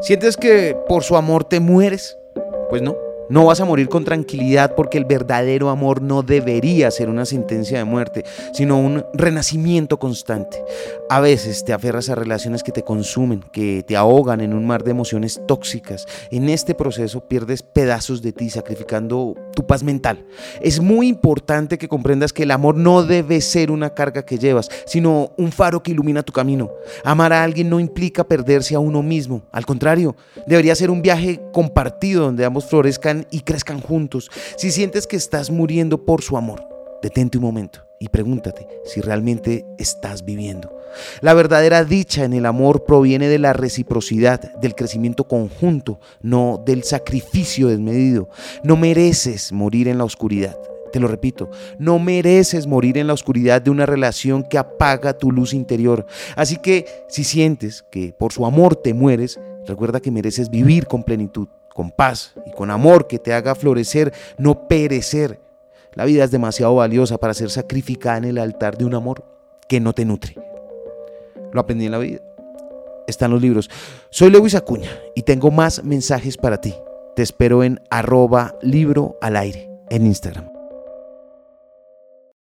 ¿Sientes que por su amor te mueres? Pues no. No vas a morir con tranquilidad porque el verdadero amor no debería ser una sentencia de muerte, sino un renacimiento constante. A veces te aferras a relaciones que te consumen, que te ahogan en un mar de emociones tóxicas. En este proceso pierdes pedazos de ti, sacrificando tu paz mental. Es muy importante que comprendas que el amor no debe ser una carga que llevas, sino un faro que ilumina tu camino. Amar a alguien no implica perderse a uno mismo. Al contrario, debería ser un viaje compartido donde ambos florezcan y crezcan juntos. Si sientes que estás muriendo por su amor, detente un momento y pregúntate si realmente estás viviendo. La verdadera dicha en el amor proviene de la reciprocidad, del crecimiento conjunto, no del sacrificio desmedido. No mereces morir en la oscuridad. Te lo repito, no mereces morir en la oscuridad de una relación que apaga tu luz interior. Así que si sientes que por su amor te mueres, recuerda que mereces vivir con plenitud con paz y con amor que te haga florecer, no perecer. La vida es demasiado valiosa para ser sacrificada en el altar de un amor que no te nutre. Lo aprendí en la vida. Están los libros. Soy Lewis Acuña y tengo más mensajes para ti. Te espero en arroba libro al aire en Instagram.